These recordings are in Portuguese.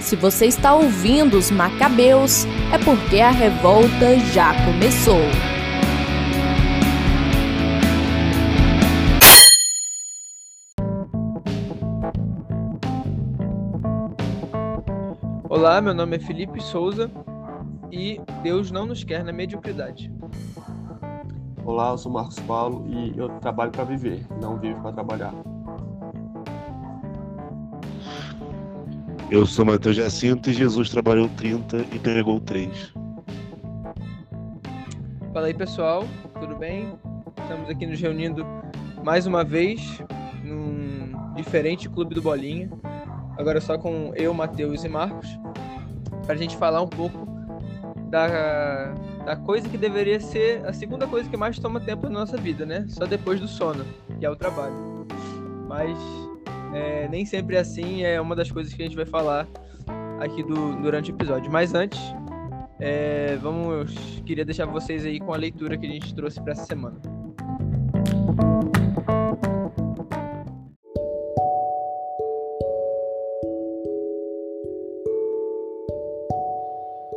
Se você está ouvindo os Macabeus, é porque a revolta já começou. Olá, meu nome é Felipe Souza e Deus não nos quer na mediocridade. Olá, eu sou Marcos Paulo e eu trabalho para viver, não vivo para trabalhar. Eu sou Matheus Jacinto e Jesus trabalhou 30 e pregou 3. Fala aí, pessoal, tudo bem? Estamos aqui nos reunindo mais uma vez num diferente clube do Bolinha. Agora só com eu, Matheus e Marcos, para a gente falar um pouco da, da coisa que deveria ser a segunda coisa que mais toma tempo na nossa vida, né? Só depois do sono, que é o trabalho. Mas é, nem sempre é assim, é uma das coisas que a gente vai falar aqui do, durante o episódio. Mas antes, é, vamos, queria deixar vocês aí com a leitura que a gente trouxe para essa semana.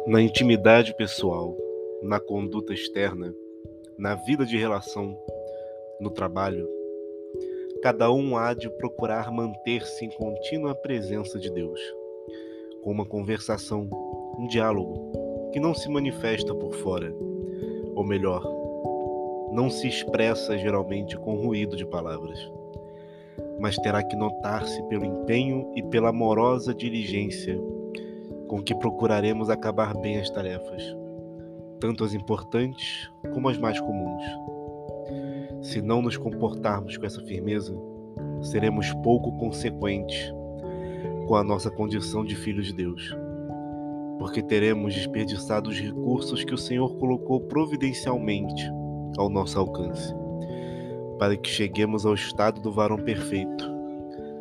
Na intimidade pessoal, na conduta externa, na vida de relação, no trabalho, cada um há de procurar manter-se em contínua presença de Deus, com uma conversação, um diálogo que não se manifesta por fora, ou melhor, não se expressa geralmente com ruído de palavras, mas terá que notar-se pelo empenho e pela amorosa diligência com que procuraremos acabar bem as tarefas, tanto as importantes como as mais comuns. Se não nos comportarmos com essa firmeza, seremos pouco consequentes com a nossa condição de filhos de Deus, porque teremos desperdiçado os recursos que o Senhor colocou providencialmente ao nosso alcance, para que cheguemos ao estado do varão perfeito,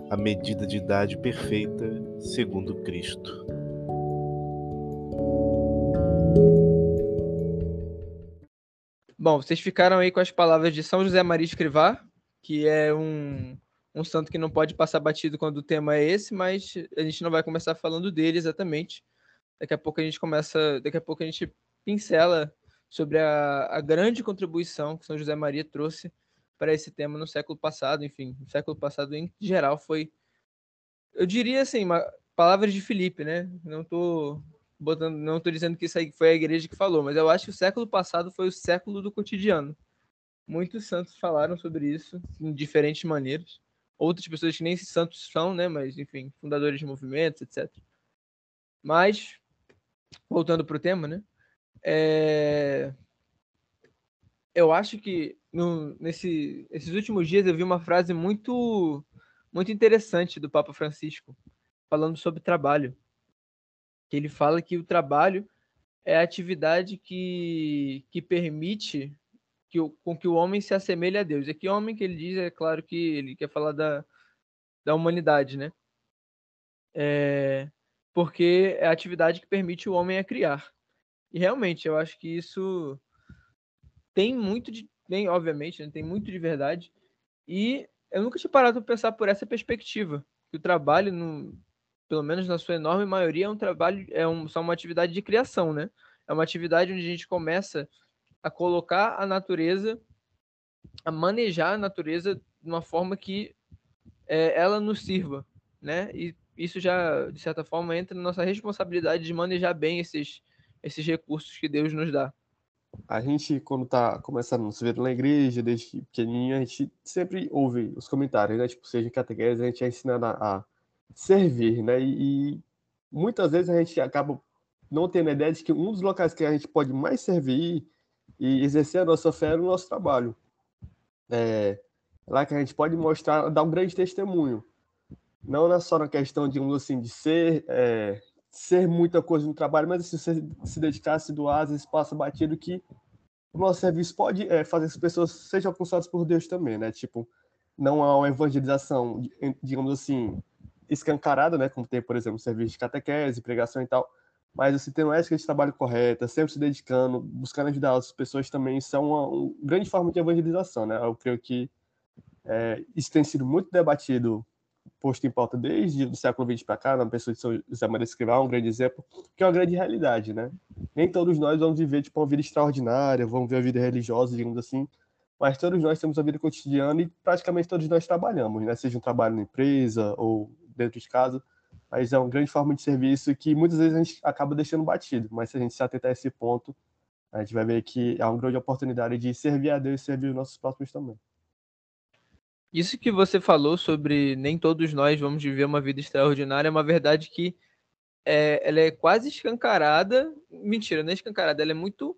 à medida de idade perfeita, segundo Cristo. Bom, vocês ficaram aí com as palavras de São José Maria Escrivá, que é um, um santo que não pode passar batido quando o tema é esse, mas a gente não vai começar falando dele exatamente. Daqui a pouco a gente começa, daqui a pouco a gente pincela sobre a, a grande contribuição que São José Maria trouxe para esse tema no século passado, enfim, no século passado em geral foi, eu diria assim, uma, palavras de Felipe, né? Não tô botando, não estou dizendo que isso aí foi a igreja que falou, mas eu acho que o século passado foi o século do cotidiano. Muitos santos falaram sobre isso em diferentes maneiras. Outras pessoas que nem santos são, né? Mas, enfim, fundadores de movimentos, etc. Mas, voltando para o tema, né? É... Eu acho que no, nesse, nesses últimos dias eu vi uma frase muito, muito interessante do Papa Francisco, falando sobre trabalho que ele fala que o trabalho é a atividade que, que permite que o, com que o homem se assemelhe a Deus. E que homem que ele diz, é claro que ele quer falar da, da humanidade, né? É, porque é a atividade que permite o homem a criar. E realmente, eu acho que isso tem muito de. Tem, obviamente, né, tem muito de verdade. E eu nunca tinha parado para pensar por essa perspectiva. Que o trabalho, no, pelo menos na sua enorme maioria, é um trabalho, é um, só uma atividade de criação, né? É uma atividade onde a gente começa a colocar a natureza, a manejar a natureza de uma forma que é, ela nos sirva, né? E isso já, de certa forma, entra na nossa responsabilidade de manejar bem esses, esses recursos que Deus nos dá. A gente, quando tá começando a se ver na igreja, desde pequenininho, a gente sempre ouve os comentários, né? Tipo, seja em catequese, a gente é ensinado a servir, né? E, e, muitas vezes a gente acaba não tendo a ideia de que um dos locais que a gente pode mais servir e exercer a nossa fé é no nosso trabalho. É lá que a gente pode mostrar, dar um grande testemunho. Não só na questão, digamos assim, de ser, é, ser muita coisa no trabalho, mas se você se dedicar, se doar, às passa batido que o nosso serviço pode é, fazer que as pessoas sejam alcançadas por Deus também, né? Tipo, não há uma evangelização, digamos assim, escancarada, né? Como tem, por exemplo, serviço de catequese, pregação e tal. Mas tem uma ética de trabalho correta, sempre se dedicando, buscando ajudar as pessoas também, isso é uma, uma grande forma de evangelização, né? Eu creio que é, isso tem sido muito debatido posto em pauta desde o século XX para cá, na pessoa de São José Maria Escrivá, um grande exemplo, que é uma grande realidade, né? Nem todos nós vamos viver tipo, uma vida extraordinária, vamos ver a vida religiosa, digamos assim, mas todos nós temos a vida cotidiana e praticamente todos nós trabalhamos, né? Seja um trabalho na empresa ou dentro de casa, mas é uma grande forma de serviço que muitas vezes a gente acaba deixando batido, mas se a gente se atentar a esse ponto, a gente vai ver que é uma grande oportunidade de servir a Deus e servir os nossos próximos também. Isso que você falou sobre nem todos nós vamos viver uma vida extraordinária é uma verdade que é, ela é quase escancarada. Mentira, não é escancarada, ela é muito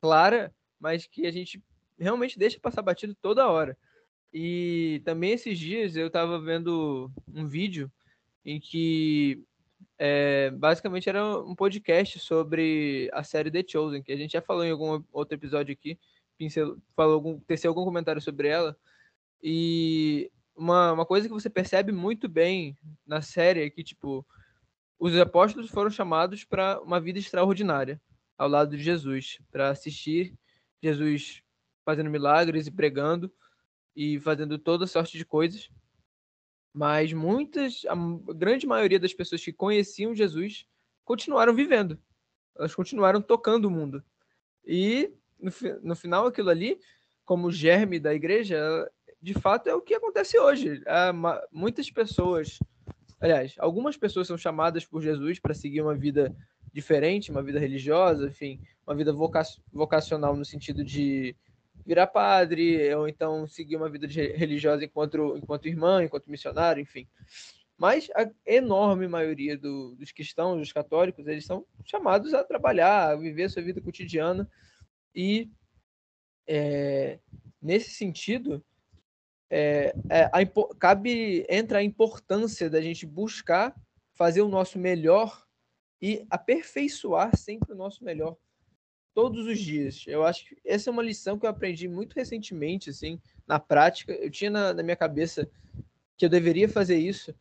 clara, mas que a gente realmente deixa passar batido toda hora. E também esses dias eu estava vendo um vídeo em que é, basicamente era um podcast sobre a série The Chosen, que a gente já falou em algum outro episódio aqui, pincel, falou algum, teceu algum comentário sobre ela. E uma, uma coisa que você percebe muito bem na série é que, tipo, os apóstolos foram chamados para uma vida extraordinária ao lado de Jesus, para assistir Jesus fazendo milagres e pregando e fazendo toda sorte de coisas. Mas muitas, a grande maioria das pessoas que conheciam Jesus continuaram vivendo. Elas continuaram tocando o mundo. E no, no final, aquilo ali, como germe da igreja, de fato é o que acontece hoje. Muitas pessoas, aliás, algumas pessoas são chamadas por Jesus para seguir uma vida diferente, uma vida religiosa, enfim, uma vida vocacional no sentido de virar padre, ou então seguir uma vida religiosa enquanto, enquanto irmã, enquanto missionário, enfim. Mas a enorme maioria do, dos cristãos, dos católicos, eles são chamados a trabalhar, a viver a sua vida cotidiana. E é, nesse sentido, é, é, a, cabe entra a importância da gente buscar fazer o nosso melhor e aperfeiçoar sempre o nosso melhor todos os dias. Eu acho que essa é uma lição que eu aprendi muito recentemente, assim, na prática. Eu tinha na, na minha cabeça que eu deveria fazer isso,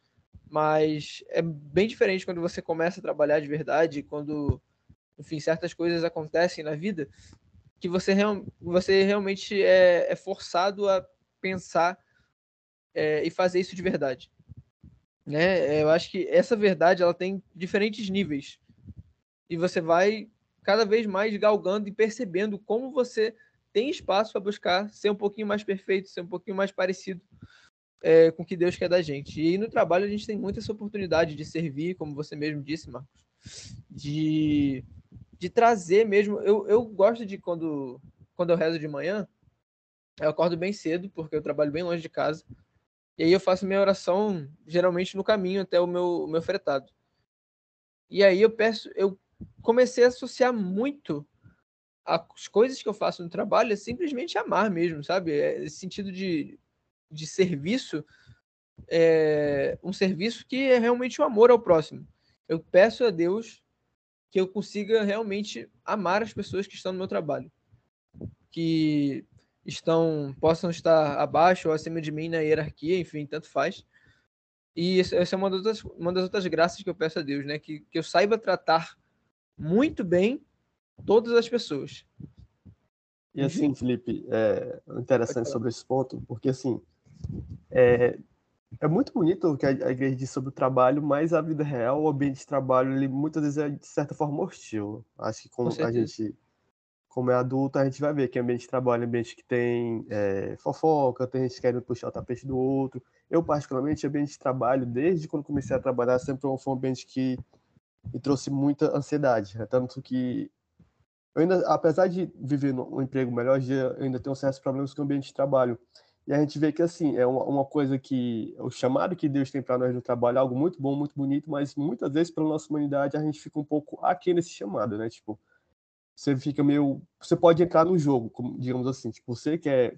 mas é bem diferente quando você começa a trabalhar de verdade, quando, enfim, certas coisas acontecem na vida, que você, real, você realmente é, é forçado a pensar é, e fazer isso de verdade. Né? Eu acho que essa verdade ela tem diferentes níveis. E você vai cada vez mais galgando e percebendo como você tem espaço para buscar ser um pouquinho mais perfeito, ser um pouquinho mais parecido é, com o que Deus quer da gente. E no trabalho a gente tem muita essa oportunidade de servir, como você mesmo disse, Marcos, de, de trazer mesmo. Eu, eu gosto de quando, quando eu rezo de manhã, eu acordo bem cedo, porque eu trabalho bem longe de casa. E aí eu faço minha oração geralmente no caminho até o meu, o meu fretado. E aí eu peço, eu comecei a associar muito as coisas que eu faço no trabalho é simplesmente amar mesmo, sabe? É esse sentido de, de serviço, é um serviço que é realmente o um amor ao próximo. Eu peço a Deus que eu consiga realmente amar as pessoas que estão no meu trabalho, que estão possam estar abaixo ou acima de mim na hierarquia, enfim, tanto faz. E essa é uma das uma das outras graças que eu peço a Deus, né? Que, que eu saiba tratar muito bem todas as pessoas. E assim, Felipe, é interessante sobre esse ponto, porque assim, é, é muito bonito o que a igreja diz sobre o trabalho, mas a vida real, o ambiente de trabalho, ele muitas vezes é de certa forma hostil. Acho que como Com a gente, como é adulto, a gente vai ver que ambiente de trabalho é ambiente que tem é, fofoca, tem gente querendo puxar o tapete do outro. Eu, particularmente, ambiente de trabalho, desde quando comecei a trabalhar, sempre foi um ambiente que e trouxe muita ansiedade. Né? Tanto que, eu ainda, apesar de viver num emprego melhor, eu ainda tenho certos problemas com o ambiente de trabalho. E a gente vê que, assim, é uma, uma coisa que o chamado que Deus tem para nós no trabalho é algo muito bom, muito bonito, mas muitas vezes, pela nossa humanidade, a gente fica um pouco aqui nesse chamado, né? Tipo, você fica meio. Você pode entrar no jogo, digamos assim, tipo, você quer.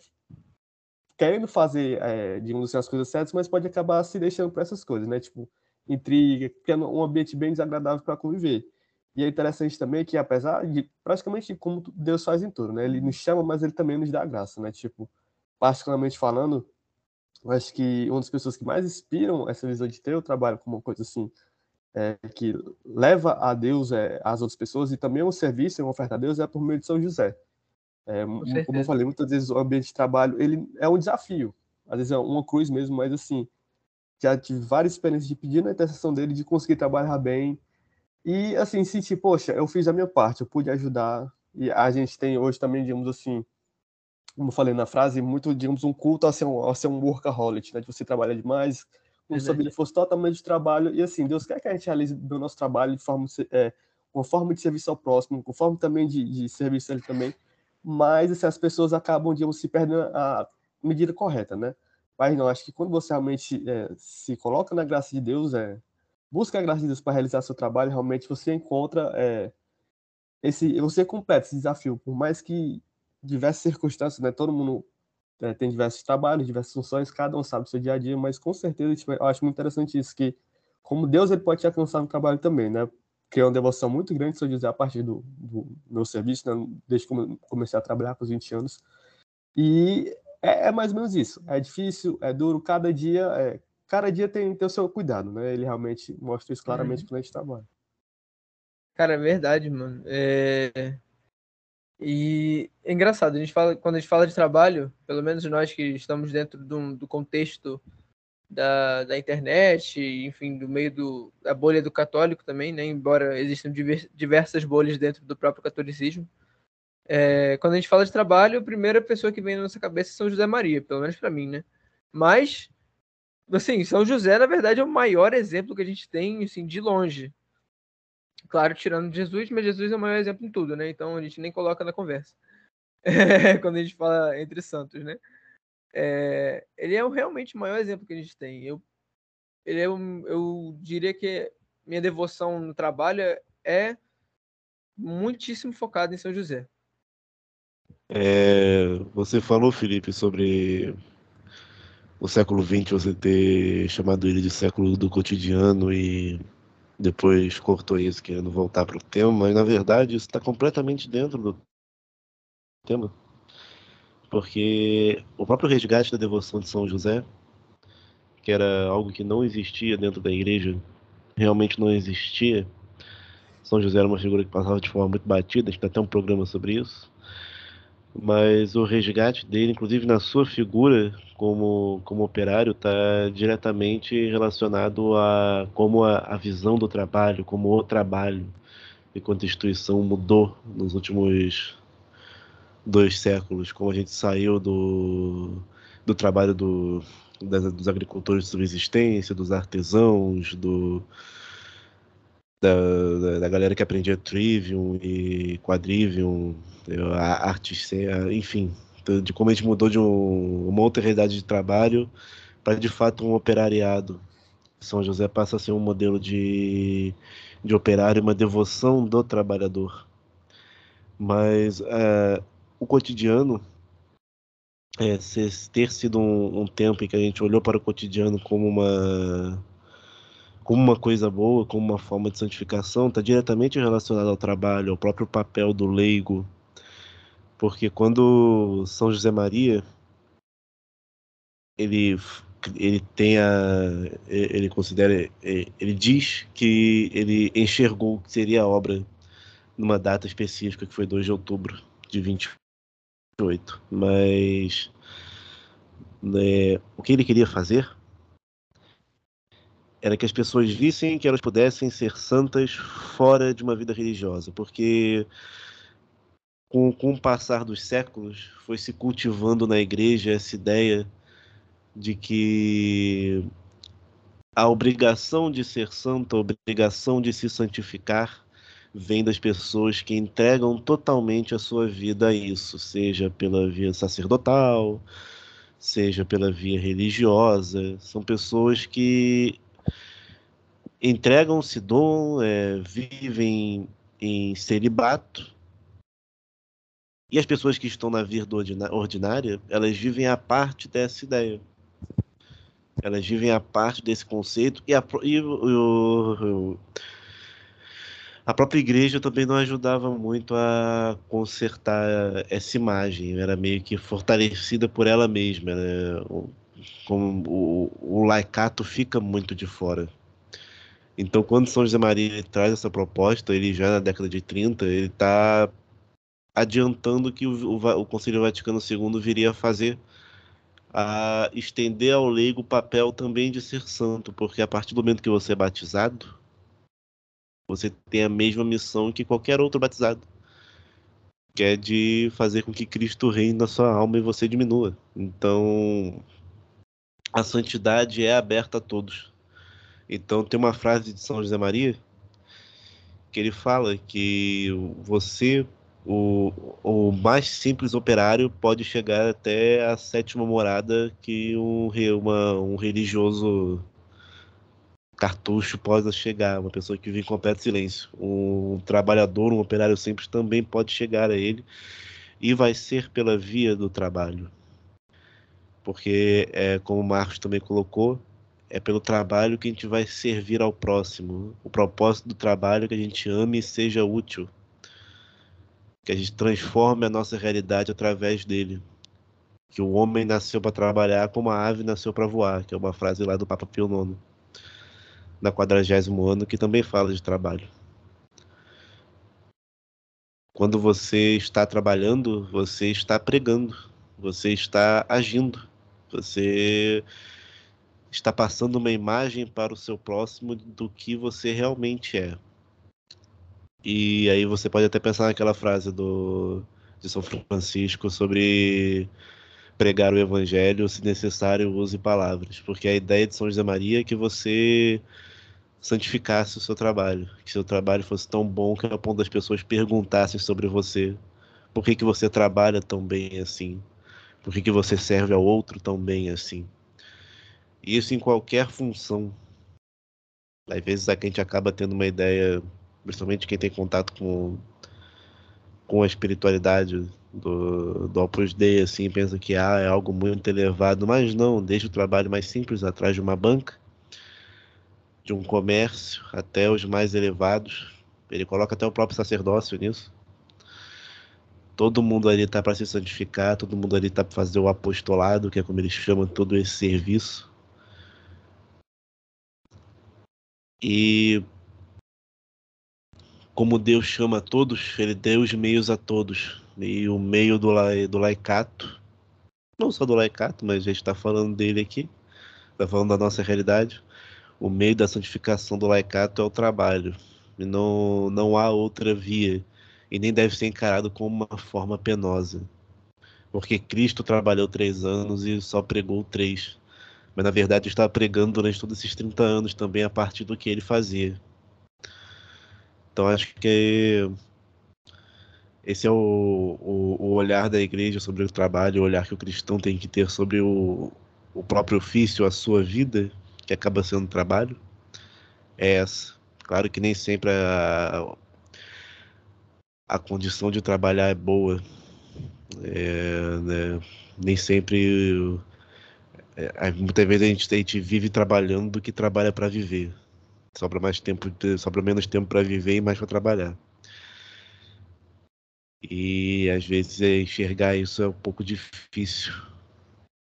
Querendo fazer, é, digamos assim, as coisas certas, mas pode acabar se deixando para essas coisas, né? Tipo, intriga, criando um ambiente bem desagradável para conviver. E é interessante também que, apesar de praticamente como Deus faz em tudo, né? Ele nos chama, mas ele também nos dá graça, né? Tipo, particularmente falando, eu acho que uma das pessoas que mais inspiram essa visão de ter o trabalho como uma coisa assim, é, que leva a Deus é, as outras pessoas e também um serviço, uma oferta a Deus é por meio de São José. É, como eu falei, muitas vezes o ambiente de trabalho ele é um desafio, às vezes é uma cruz mesmo, mas assim, já tive várias experiências de pedir na intercessão dele, de conseguir trabalhar bem. E, assim, sentir, poxa, eu fiz a minha parte, eu pude ajudar. E a gente tem hoje também, digamos assim, como eu falei na frase, muito, digamos, um culto a ser um, a ser um workaholic, né? De você trabalhar demais, como se a vida fosse totalmente de trabalho. E, assim, Deus quer que a gente realize o nosso trabalho de forma, é, com forma de serviço ao próximo, com forma também de, de serviço a ele também. Mas, assim, as pessoas acabam, digamos, se perdendo a medida correta, né? Mas não, acho que quando você realmente é, se coloca na graça de Deus, é, busca a graça de Deus para realizar seu trabalho, realmente você encontra é, esse, você completa esse desafio, por mais que diversas circunstâncias, né? Todo mundo é, tem diversos trabalhos, diversas funções, cada um sabe o seu dia a dia, mas com certeza tipo, eu acho muito interessante isso que como Deus ele pode te alcançar no trabalho também, né? Criei uma devoção muito grande, se eu dizer, a partir do, do meu serviço, né? desde que comecei a trabalhar com os 20 anos. E é, é, mais ou menos isso. É difícil, é duro, cada dia, é, cada dia tem, tem o seu cuidado, né? Ele realmente mostra isso claramente uhum. quando a gente trabalha. Cara, é verdade, mano. É... E é engraçado, a gente fala, quando a gente fala de trabalho, pelo menos nós que estamos dentro do, do contexto da, da internet, enfim, do meio do, da bolha do católico também, né? Embora existam diversas bolhas dentro do próprio catolicismo. É, quando a gente fala de trabalho, a primeira pessoa que vem na nossa cabeça é São José Maria, pelo menos para mim, né? Mas, assim, São José, na verdade, é o maior exemplo que a gente tem, assim, de longe. Claro, tirando Jesus, mas Jesus é o maior exemplo em tudo, né? Então a gente nem coloca na conversa. É, quando a gente fala entre santos, né? É, ele é o, realmente o maior exemplo que a gente tem. Eu, ele é eu diria que minha devoção no trabalho é muitíssimo focada em São José. É, você falou, Felipe, sobre o século XX, você ter chamado ele de século do cotidiano e depois cortou isso, querendo voltar para o tema, mas na verdade isso está completamente dentro do tema. Porque o próprio resgate da devoção de São José, que era algo que não existia dentro da igreja, realmente não existia. São José era uma figura que passava de forma muito batida, a gente tem até um programa sobre isso mas o resgate dele, inclusive na sua figura como, como operário, está diretamente relacionado a como a, a, visão do trabalho, como o trabalho enquanto instituição mudou nos últimos dois séculos, como a gente saiu do, do trabalho do, das, dos agricultores de subsistência, dos artesãos, do, da, da, galera que aprendia Trivium e Quadrivium, a artes, enfim, de como a gente mudou de um, uma outra realidade de trabalho para de fato um operariado. São José passa a ser um modelo de, de operário, uma devoção do trabalhador. Mas é, o cotidiano, é, ter sido um, um tempo em que a gente olhou para o cotidiano como uma como uma coisa boa, como uma forma de santificação, está diretamente relacionado ao trabalho, ao próprio papel do leigo. Porque quando São José Maria ele ele tem a ele considera ele diz que ele enxergou que seria a obra numa data específica que foi 2 de outubro de 28, mas né, o que ele queria fazer era que as pessoas vissem que elas pudessem ser santas fora de uma vida religiosa, porque com, com o passar dos séculos foi se cultivando na igreja essa ideia de que a obrigação de ser santo, a obrigação de se santificar, vem das pessoas que entregam totalmente a sua vida a isso, seja pela via sacerdotal, seja pela via religiosa. São pessoas que entregam-se dom, é, vivem em celibato. E as pessoas que estão na vida ordinária, elas vivem a parte dessa ideia. Elas vivem a parte desse conceito e a, e o, a própria igreja também não ajudava muito a consertar essa imagem. Era meio que fortalecida por ela mesma. Né? Como o, o laicato fica muito de fora. Então, quando São José Maria traz essa proposta, ele já na década de 30, ele está adiantando que o, o, o Concílio Vaticano II viria a fazer a estender ao leigo o papel também de ser santo, porque a partir do momento que você é batizado, você tem a mesma missão que qualquer outro batizado, que é de fazer com que Cristo reine na sua alma e você diminua. Então, a santidade é aberta a todos. Então, tem uma frase de São José Maria que ele fala que você o, o mais simples operário pode chegar até a sétima morada que um, uma, um religioso cartucho pode chegar, uma pessoa que vive em completo silêncio. Um trabalhador, um operário simples também pode chegar a ele e vai ser pela via do trabalho. Porque, é, como o Marcos também colocou, é pelo trabalho que a gente vai servir ao próximo. O propósito do trabalho é que a gente ame e seja útil que a gente transforme a nossa realidade através dele. Que o homem nasceu para trabalhar como a ave nasceu para voar, que é uma frase lá do Papa Pio IX, na quadragésimo ano, que também fala de trabalho. Quando você está trabalhando, você está pregando, você está agindo, você está passando uma imagem para o seu próximo do que você realmente é. E aí você pode até pensar naquela frase do, de São Francisco sobre pregar o evangelho, se necessário, use palavras. Porque a ideia de São José Maria é que você santificasse o seu trabalho, que seu trabalho fosse tão bom que a ponto das pessoas perguntassem sobre você. Por que, que você trabalha tão bem assim? Por que, que você serve ao outro tão bem assim? Isso em qualquer função. Às vezes a gente acaba tendo uma ideia principalmente quem tem contato com, com a espiritualidade do, do Opus Dei, assim, pensa que ah, é algo muito elevado, mas não, desde o trabalho mais simples atrás de uma banca, de um comércio, até os mais elevados, ele coloca até o próprio sacerdócio nisso. Todo mundo ali está para se santificar, todo mundo ali está para fazer o apostolado, que é como eles chamam todo esse serviço. E como Deus chama a todos, ele deu os meios a todos. E o meio do, do laicato, não só do laicato, mas a gente está falando dele aqui, está falando da nossa realidade. O meio da santificação do laicato é o trabalho. E não, não há outra via. E nem deve ser encarado como uma forma penosa. Porque Cristo trabalhou três anos e só pregou três. Mas na verdade estava pregando durante todos esses 30 anos também a partir do que ele fazia. Então acho que esse é o, o, o, olhar da igreja sobre o trabalho, o olhar que o cristão tem que ter sobre o, o próprio ofício, a sua vida, que acaba sendo trabalho, é essa. Claro que nem sempre a, a condição de trabalhar é boa, é, né? nem sempre. É, muitas vezes a gente, a gente vive trabalhando do que trabalha para viver. Sobra mais tempo, sobra menos tempo para viver e mais para trabalhar. E às vezes é, enxergar isso é um pouco difícil,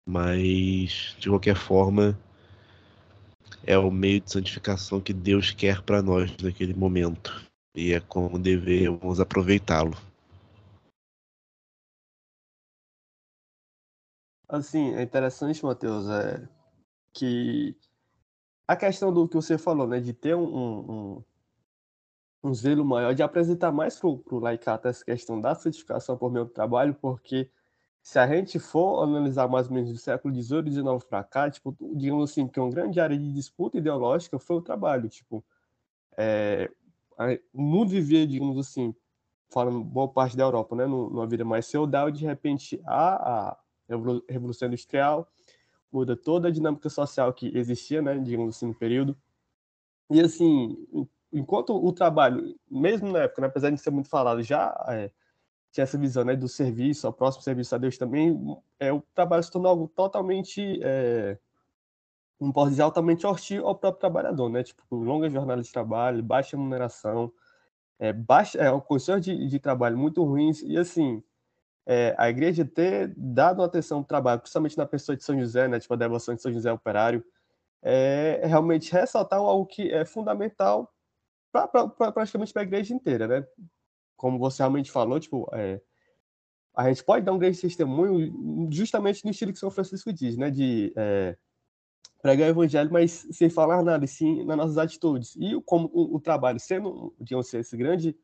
mas de qualquer forma é o meio de santificação que Deus quer para nós naquele momento e é como devemos aproveitá-lo. Assim, é interessante, Mateus, é que a questão do que você falou, né, de ter um, um, um zelo maior, de apresentar mais para o laicato essa questão da certificação por meio do trabalho, porque se a gente for analisar mais ou menos do século XVIII e XIX para cá, tipo, digamos assim, que uma grande área de disputa ideológica foi o trabalho, tipo, é, o mundo vivia, digamos assim, falando boa parte da Europa, né, numa vida mais feudal, de repente a, a Revolução Industrial muda toda a dinâmica social que existia, né, digamos assim, no período. E assim, enquanto o trabalho, mesmo na época, né, apesar de ser muito falado, já é, tinha essa visão né, do serviço, ao próximo serviço a Deus também, é, o trabalho se tornou algo totalmente, é, não pode dizer, altamente hostil ao próprio trabalhador, né? Tipo, longas jornadas de trabalho, baixa remuneração, é, baixa, é, condições de, de trabalho muito ruins, e assim, é, a igreja ter dado atenção ao trabalho, principalmente na pessoa de São José, né, tipo a devoção de São José operário, é, é realmente ressaltar algo que é fundamental pra praticamente para a igreja inteira, né? Como você realmente falou, tipo, é, a gente pode dar um grande testemunho justamente no estilo que São Francisco diz, né? De é, pregar o evangelho, mas sem falar nada, sim nas nossas atitudes. E como o, o trabalho sendo, digamos assim, esse grande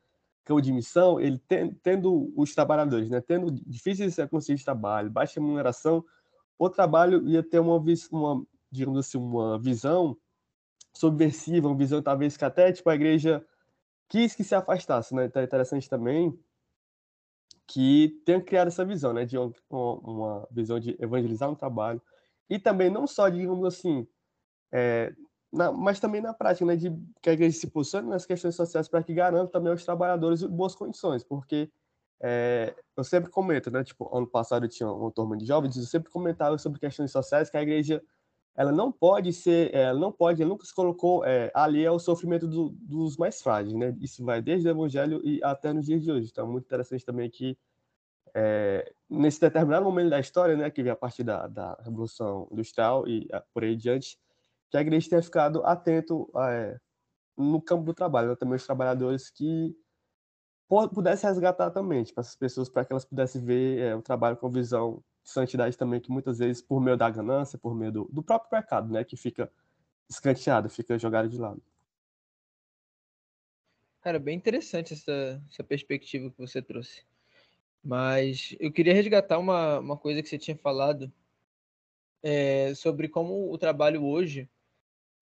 campo de missão, ele tem, tendo os trabalhadores, né? Tendo difíceis circunstâncias de trabalho, baixa remuneração, o trabalho ia ter uma, uma digamos assim, uma visão subversiva, uma visão talvez que até tipo, a igreja quis que se afastasse. Né? Então é interessante também que tenha criado essa visão, né, de uma, uma visão de evangelizar no trabalho e também não só, digamos assim, é, na, mas também na prática, né, de que a igreja se posicione nas questões sociais para que garanta também aos trabalhadores boas condições, porque é, eu sempre comento, né, tipo, ano passado eu tinha uma turma de jovens, eu sempre comentava sobre questões sociais que a igreja ela não pode ser, ela não pode, ela nunca se colocou é, ali ao sofrimento do, dos mais frágeis, né? Isso vai desde o Evangelho e até nos dias de hoje. Então, muito interessante também que é, nesse determinado momento da história, né, que vem a partir da, da Revolução Industrial e a, por aí diante, que a igreja tenha ficado atento é, no campo do trabalho, né? também os trabalhadores que pudessem resgatar também, tipo, essas pessoas para que elas pudessem ver é, o trabalho com visão santidade também que muitas vezes por meio da ganância, por meio do, do próprio pecado, né, que fica escanteado, fica jogado de lado. Cara, bem interessante essa, essa perspectiva que você trouxe. Mas eu queria resgatar uma, uma coisa que você tinha falado é, sobre como o trabalho hoje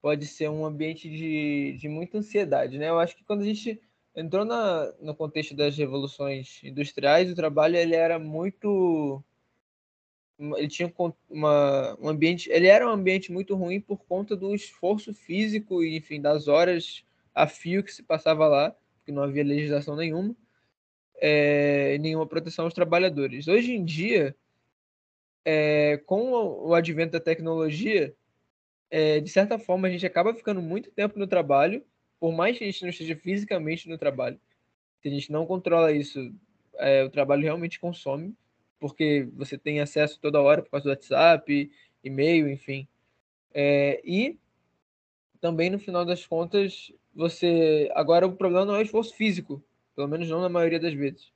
pode ser um ambiente de, de muita ansiedade, né? Eu acho que quando a gente entrou na, no contexto das revoluções industriais, o trabalho ele era muito ele tinha uma, um ambiente, ele era um ambiente muito ruim por conta do esforço físico e, enfim, das horas a fio que se passava lá, porque não havia legislação nenhuma, é, nenhuma proteção aos trabalhadores. Hoje em dia, é, com o advento da tecnologia, é, de certa forma, a gente acaba ficando muito tempo no trabalho, por mais que a gente não esteja fisicamente no trabalho. Se a gente não controla isso, é, o trabalho realmente consome porque você tem acesso toda hora por causa do WhatsApp, e-mail, enfim. É, e também no final das contas, você. Agora o problema não é o esforço físico, pelo menos não na maioria das vezes.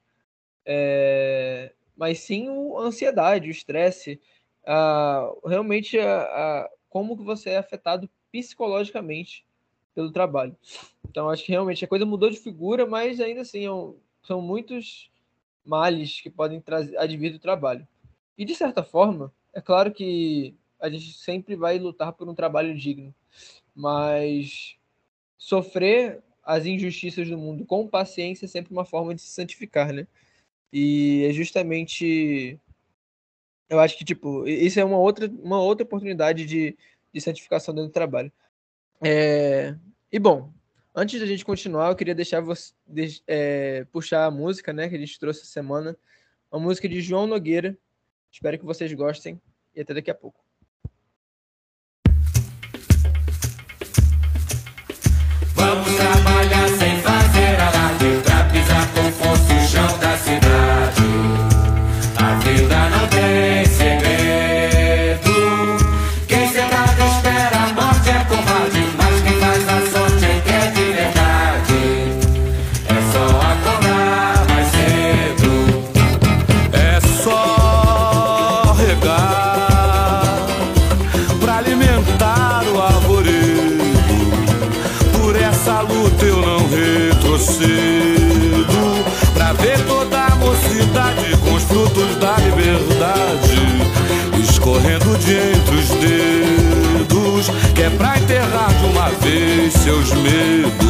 É, mas sim a ansiedade, o estresse, realmente a, como que você é afetado psicologicamente pelo trabalho. Então acho que realmente a coisa mudou de figura, mas ainda assim é são muitos males que podem trazer, advir do trabalho. E, de certa forma, é claro que a gente sempre vai lutar por um trabalho digno, mas sofrer as injustiças do mundo com paciência é sempre uma forma de se santificar, né? E é justamente. Eu acho que, tipo, isso é uma outra, uma outra oportunidade de, de santificação dentro do trabalho. É... E, bom, Antes da gente continuar, eu queria deixar você é, puxar a música, né, que a gente trouxe essa semana, uma música de João Nogueira. Espero que vocês gostem e até daqui a pouco. Seus medos.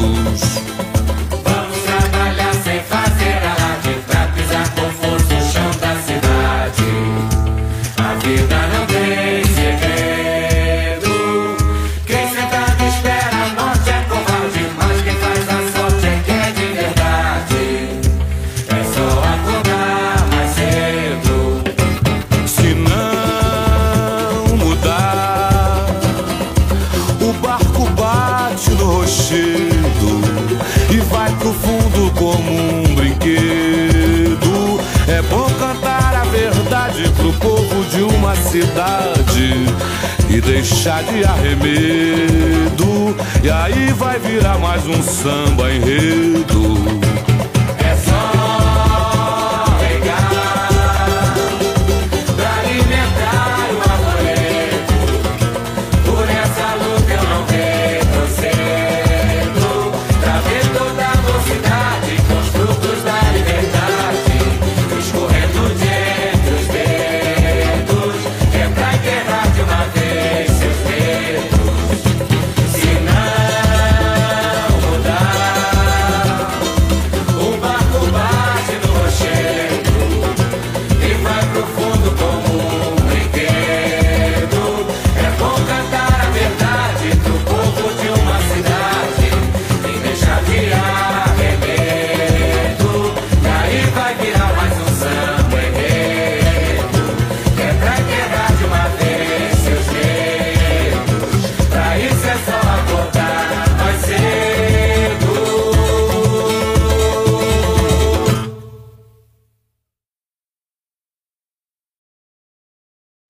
Deixar de arremedo. E aí vai virar mais um samba enredo.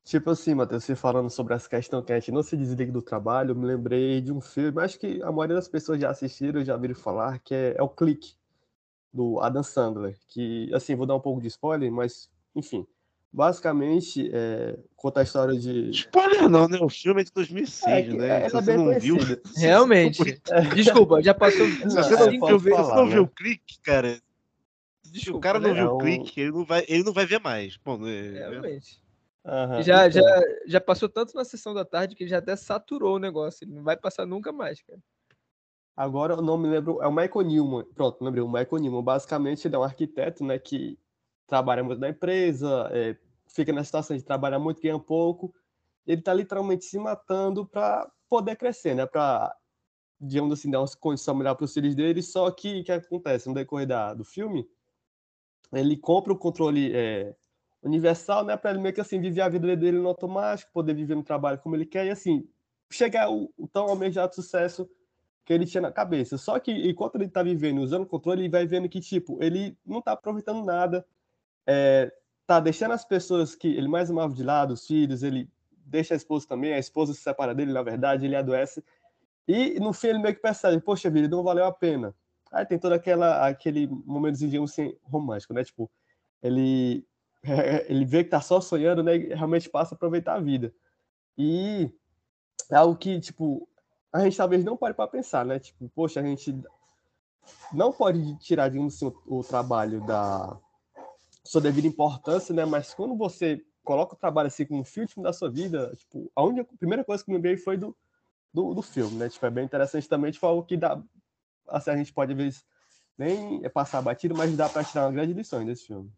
Tipo assim, Matheus, você falando sobre essa questão que a gente não se desliga do trabalho, eu me lembrei de um filme, acho que a maioria das pessoas já assistiram, já viram falar, que é, é o Clique, do Adam Sandler, que, assim, vou dar um pouco de spoiler, mas, enfim, basicamente é, conta a história de... Spoiler não, né? O filme é de 2006, É, que- né? é, Se é você não viu... conhecida. Realmente. Desculpa, já passou. Se Não, você é, não, viu, se você falar, não viu né? o clique, cara, se o Desculpa, cara não né? viu É o um- clique, ele não vai, ele não vai ver mais. Bom, é, Realmente. Aham, Já, então. já, já passou tanto na sessão da tarde que já até saturou o negócio. Ele não vai passar nunca mais, cara. Agora eu não me lembro, é o Michael Newman. Pronto, lembrei, o Michael Newman. Basicamente, ele é um arquiteto, né, que trabalha muito na empresa, é, fica na situação de trabalhar muito, ganha pouco. Ele tá literalmente se matando para poder crescer, né, para, digamos assim, dar uma condição melhor para os filhos dele. Só que o que acontece no decorrer da, do filme? Ele compra o controle é, universal, né, para ele meio que assim viver a vida dele no automático, poder viver no trabalho como ele quer e assim chegar ao, o tão almejado sucesso que ele tinha na cabeça. Só que enquanto ele tá vivendo usando o controle, ele vai vendo que, tipo, ele não tá aproveitando nada, é, tá deixando as pessoas que ele mais amava de lado, os filhos, ele deixa a esposa também, a esposa se separa dele, na verdade, ele adoece. E no fim ele meio que percebe, poxa vida, não valeu a pena. Aí tem todo aquela, aquele momentozinho assim, romântico, né? Tipo, ele, ele vê que tá só sonhando, né? E realmente passa a aproveitar a vida. E é algo que, tipo, a gente talvez não pare para pensar, né? Tipo, poxa, a gente não pode tirar, digamos assim, o, o trabalho da sua devida importância, né? Mas quando você coloca o trabalho assim como fio da sua vida, tipo, a única a primeira coisa que me veio foi do, do, do filme, né? Tipo, é bem interessante também, tipo, algo que dá, assim, a gente pode às vezes nem passar batido, mas dá para tirar uma grande lição desse filme.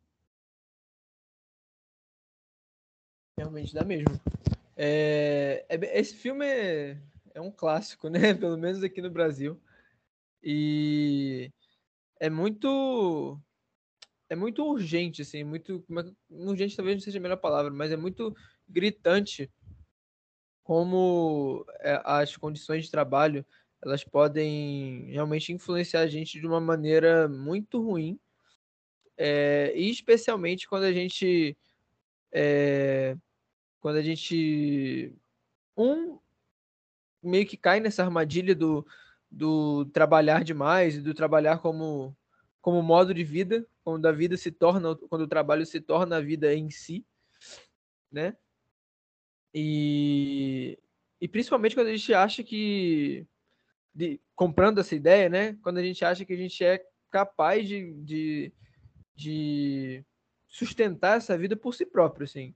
Realmente dá mesmo. É, é esse filme é, é um clássico, né? Pelo menos aqui no Brasil. E é muito é muito urgente, assim, muito é urgente talvez não seja a melhor palavra, mas é muito gritante como é, as condições de trabalho elas podem realmente influenciar a gente de uma maneira muito ruim, é, e especialmente quando a gente é, quando a gente um meio que cai nessa armadilha do, do trabalhar demais e do trabalhar como como modo de vida, quando a vida se torna quando o trabalho se torna a vida em si, né? E e principalmente quando a gente acha que de, comprando essa ideia, né? Quando a gente acha que a gente é capaz de, de, de sustentar essa vida por si próprio, assim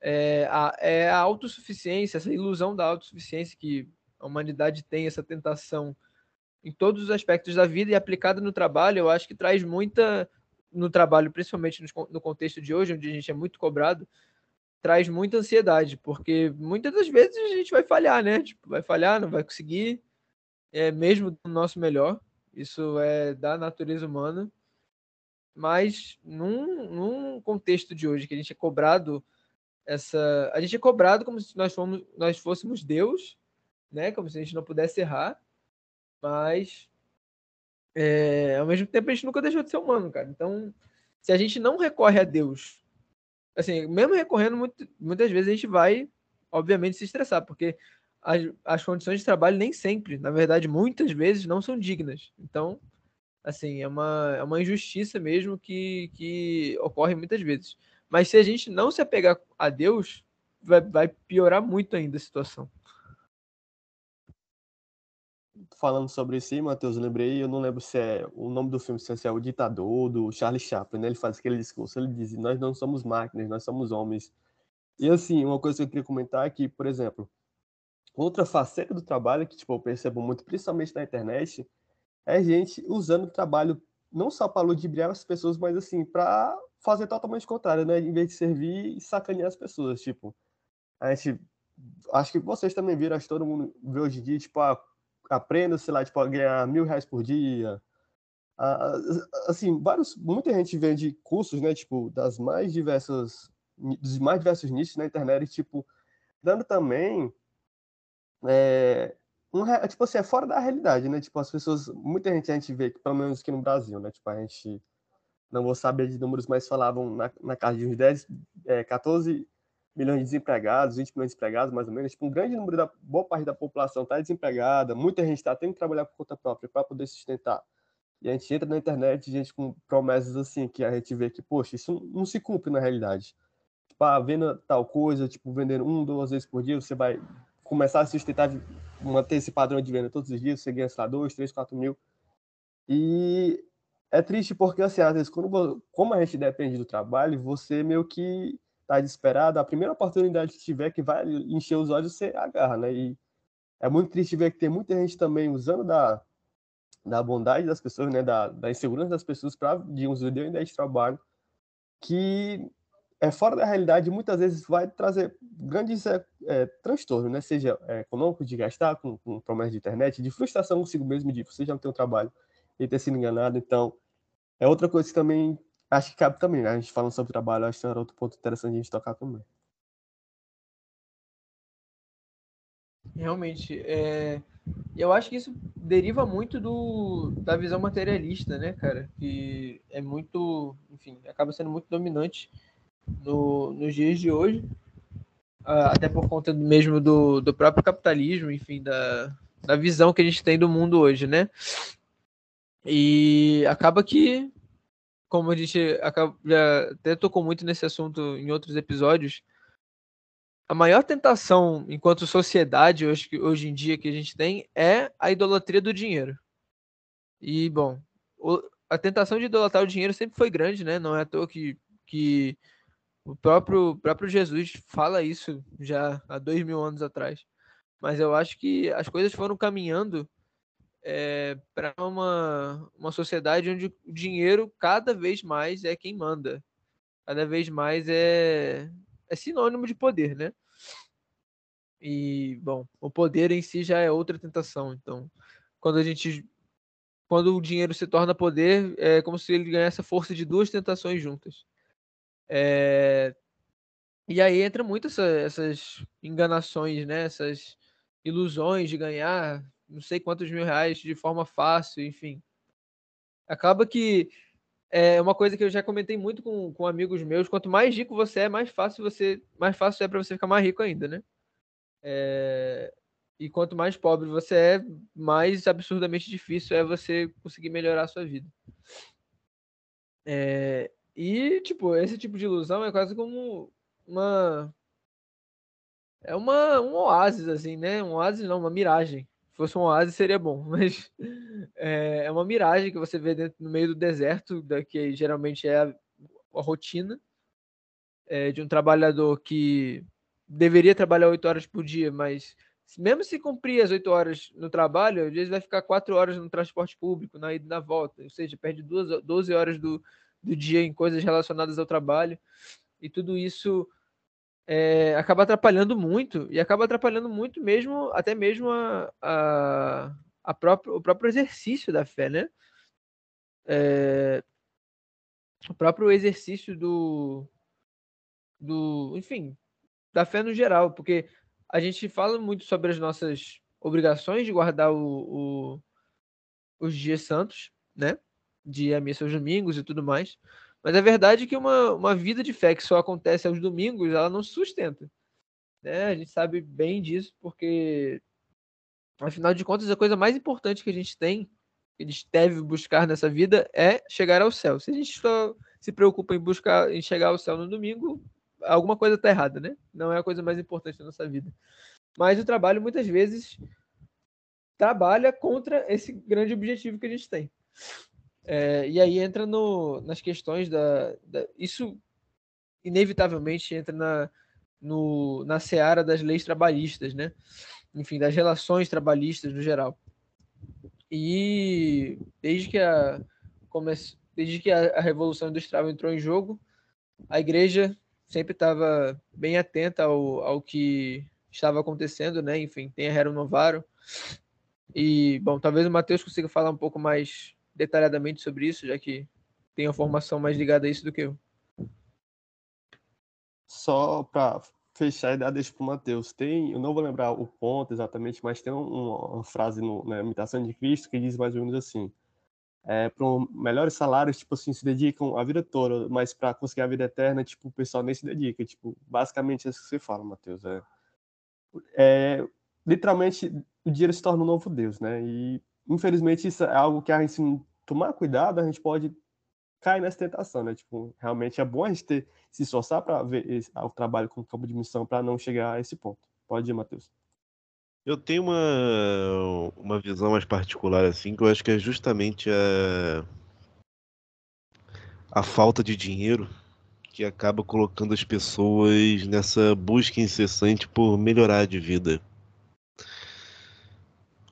é a, é a autossuficiência, essa ilusão da autossuficiência que a humanidade tem, essa tentação em todos os aspectos da vida e aplicada no trabalho, eu acho que traz muita, no trabalho, principalmente no, contexto de hoje, onde a gente é muito cobrado, traz muita ansiedade, porque muitas das vezes a gente vai falhar, né? Tipo, vai falhar, não vai conseguir, é mesmo do nosso melhor, isso é da natureza humana, mas num, num contexto de hoje que a gente é cobrado essa a gente é cobrado como se nós fomos nós fôssemos Deus né? Como se a gente não pudesse errar mas é, ao mesmo tempo a gente nunca deixou de ser humano cara. Então se a gente não recorre a Deus assim mesmo recorrendo muito, muitas vezes a gente vai obviamente se estressar porque as, as condições de trabalho nem sempre na verdade muitas vezes não são dignas. Então assim é uma é uma injustiça mesmo que que ocorre muitas vezes mas se a gente não se apegar a Deus, vai, vai piorar muito ainda a situação. Falando sobre isso Matheus, eu lembrei, eu não lembro se é o nome do filme, se é o Ditador, do Charlie Chaplin, né? Ele faz aquele discurso, ele diz, nós não somos máquinas, nós somos homens. E assim, uma coisa que eu queria comentar é que, por exemplo, outra faceta do trabalho que tipo, eu percebo muito, principalmente na internet, é gente usando o trabalho não só para ludibriar as pessoas, mas assim, para fazer totalmente o contrário, né? Em vez de servir e sacanear as pessoas. Tipo, a gente. Acho que vocês também viram, acho que todo mundo vê hoje em dia, tipo, ah, aprenda, sei lá, tipo, a ganhar mil reais por dia. Ah, assim, vários, muita gente vende cursos, né? Tipo, das mais diversas, dos mais diversos nichos na internet, tipo, dando também. É, um, tipo assim, é fora da realidade, né? Tipo, as pessoas, muita gente a gente vê, pelo menos aqui no Brasil, né? Tipo, a gente não vou saber de números, mas falavam na, na casa de uns 10, é, 14 milhões de desempregados, 20 milhões de desempregados, mais ou menos. Tipo, um grande número da boa parte da população está desempregada, muita gente está tendo que trabalhar por conta própria para poder sustentar. E a gente entra na internet, gente com promessas assim, que a gente vê que, poxa, isso não se cumpre na realidade. Tipo, ah, venda tal coisa, tipo, vendendo um, duas vezes por dia, você vai começar a sustentar, manter esse padrão de venda todos os dias, você ganha, sei lá, dois, três, quatro mil. E é triste porque, assim, às vezes, quando, como a gente depende do trabalho, você meio que tá desesperado, a primeira oportunidade que tiver que vai encher os olhos, você agarra, né? E é muito triste ver que tem muita gente também usando da, da bondade das pessoas, né? Da, da insegurança das pessoas para de deu ideia de trabalho que é fora da realidade muitas vezes vai trazer grandes é, é, transtornos, né? Seja é, econômico, de gastar com, com promessas de internet, de frustração consigo mesmo, de você já não ter um trabalho e ter sido enganado. Então, é outra coisa que também Acho que cabe também, né? A gente falando sobre trabalho, acho que era outro ponto interessante a gente tocar também. Realmente, é... eu acho que isso deriva muito do, da visão materialista, né, cara? Que é muito, enfim, acaba sendo muito dominante no, nos dias de hoje, até por conta mesmo do, do próprio capitalismo, enfim, da, da visão que a gente tem do mundo hoje, né? E acaba que como a gente já até tocou muito nesse assunto em outros episódios, a maior tentação enquanto sociedade hoje, hoje em dia que a gente tem é a idolatria do dinheiro. E, bom, a tentação de idolatrar o dinheiro sempre foi grande, né? Não é à toa que, que o próprio, próprio Jesus fala isso já há dois mil anos atrás. Mas eu acho que as coisas foram caminhando é, para uma, uma sociedade onde o dinheiro cada vez mais é quem manda. Cada vez mais é, é sinônimo de poder, né? E, bom, o poder em si já é outra tentação. Então, quando a gente. Quando o dinheiro se torna poder, é como se ele ganhasse a força de duas tentações juntas. É, e aí entra muito essa, essas enganações, né? Essas ilusões de ganhar não sei quantos mil reais de forma fácil, enfim. Acaba que é uma coisa que eu já comentei muito com, com amigos meus. Quanto mais rico você é, mais fácil você, mais fácil é para você ficar mais rico ainda, né? É, e quanto mais pobre você é, mais absurdamente difícil é você conseguir melhorar a sua vida. É, e, tipo, esse tipo de ilusão é quase como uma. É uma, um oásis, assim, né? Um oásis não, uma miragem fosse um oásis seria bom, mas é, é, uma miragem que você vê dentro, no meio do deserto, da, que geralmente é a, a rotina é, de um trabalhador que deveria trabalhar oito horas por dia, mas mesmo se cumprir as oito horas no trabalho, às vezes vai ficar quatro horas no transporte público, na ida e na volta, ou seja, perde duas, 12 horas do, do dia em coisas relacionadas ao trabalho, e tudo isso é, acaba atrapalhando muito, e acaba atrapalhando muito mesmo, até mesmo a, a, a próprio, o próprio exercício da fé, né? É, o próprio exercício do, do, enfim, da fé no geral, porque a gente fala muito sobre as nossas obrigações de guardar o, o os dias santos, né? De a missa aos domingos e tudo mais. Mas a verdade é que uma, uma vida de fé que só acontece aos domingos, ela não se sustenta. Né? A gente sabe bem disso, porque, afinal de contas, a coisa mais importante que a gente tem, que a gente deve buscar nessa vida, é chegar ao céu. Se a gente só se preocupa em buscar em chegar ao céu no domingo, alguma coisa está errada, né? Não é a coisa mais importante da nossa vida. Mas o trabalho, muitas vezes, trabalha contra esse grande objetivo que a gente tem. É, e aí entra no, nas questões da, da, Isso inevitavelmente entra na, no, na seara das leis trabalhistas, né? Enfim, das relações trabalhistas no geral. E desde que a, desde que a, a Revolução Industrial entrou em jogo, a igreja sempre estava bem atenta ao, ao que estava acontecendo, né? Enfim, tem a Rerum Novarum. E, bom, talvez o Matheus consiga falar um pouco mais detalhadamente sobre isso, já que tem a formação mais ligada a isso do que eu. Só para fechar e dar deixa para o Matheus, tem, eu não vou lembrar o ponto exatamente, mas tem uma, uma frase no, na imitação de Cristo que diz mais ou menos assim: é, para melhores salários, tipo assim, se dedicam a vida toda, mas para conseguir a vida eterna, tipo, o pessoal nem se dedica. Tipo, basicamente é isso que você fala, Matheus. É, é, literalmente, o dinheiro se torna um novo Deus, né? E, infelizmente, isso é algo que a gente, se tomar cuidado, a gente pode cair nessa tentação, né? Tipo, realmente é bom a gente ter, se esforçar para ver esse, o trabalho como campo de missão para não chegar a esse ponto. Pode ir, Matheus. Eu tenho uma, uma visão mais particular, assim, que eu acho que é justamente a, a falta de dinheiro que acaba colocando as pessoas nessa busca incessante por melhorar de vida.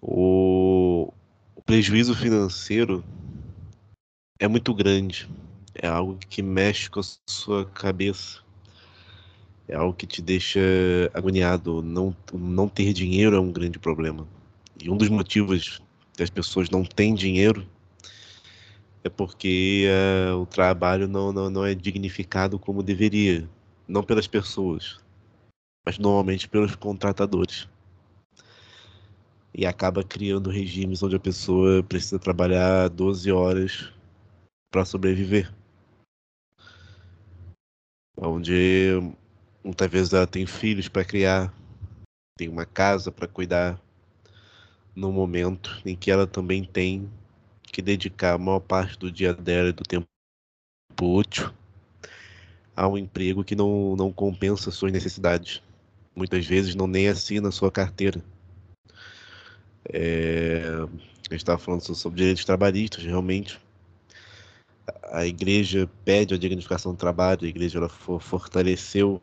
O, o prejuízo financeiro é muito grande, é algo que mexe com a sua cabeça é algo que te deixa agoniado. Não, não ter dinheiro é um grande problema. E um dos motivos que as pessoas não têm dinheiro é porque uh, o trabalho não, não, não é dignificado como deveria. Não pelas pessoas, mas normalmente pelos contratadores. E acaba criando regimes onde a pessoa precisa trabalhar 12 horas para sobreviver. Onde Muitas vezes ela tem filhos para criar, tem uma casa para cuidar, no momento em que ela também tem que dedicar a maior parte do dia dela e do tempo útil a um emprego que não, não compensa suas necessidades. Muitas vezes não nem assina sua carteira. É, a gente estava falando sobre direitos trabalhistas, realmente. A igreja pede a dignificação do trabalho, a igreja ela fortaleceu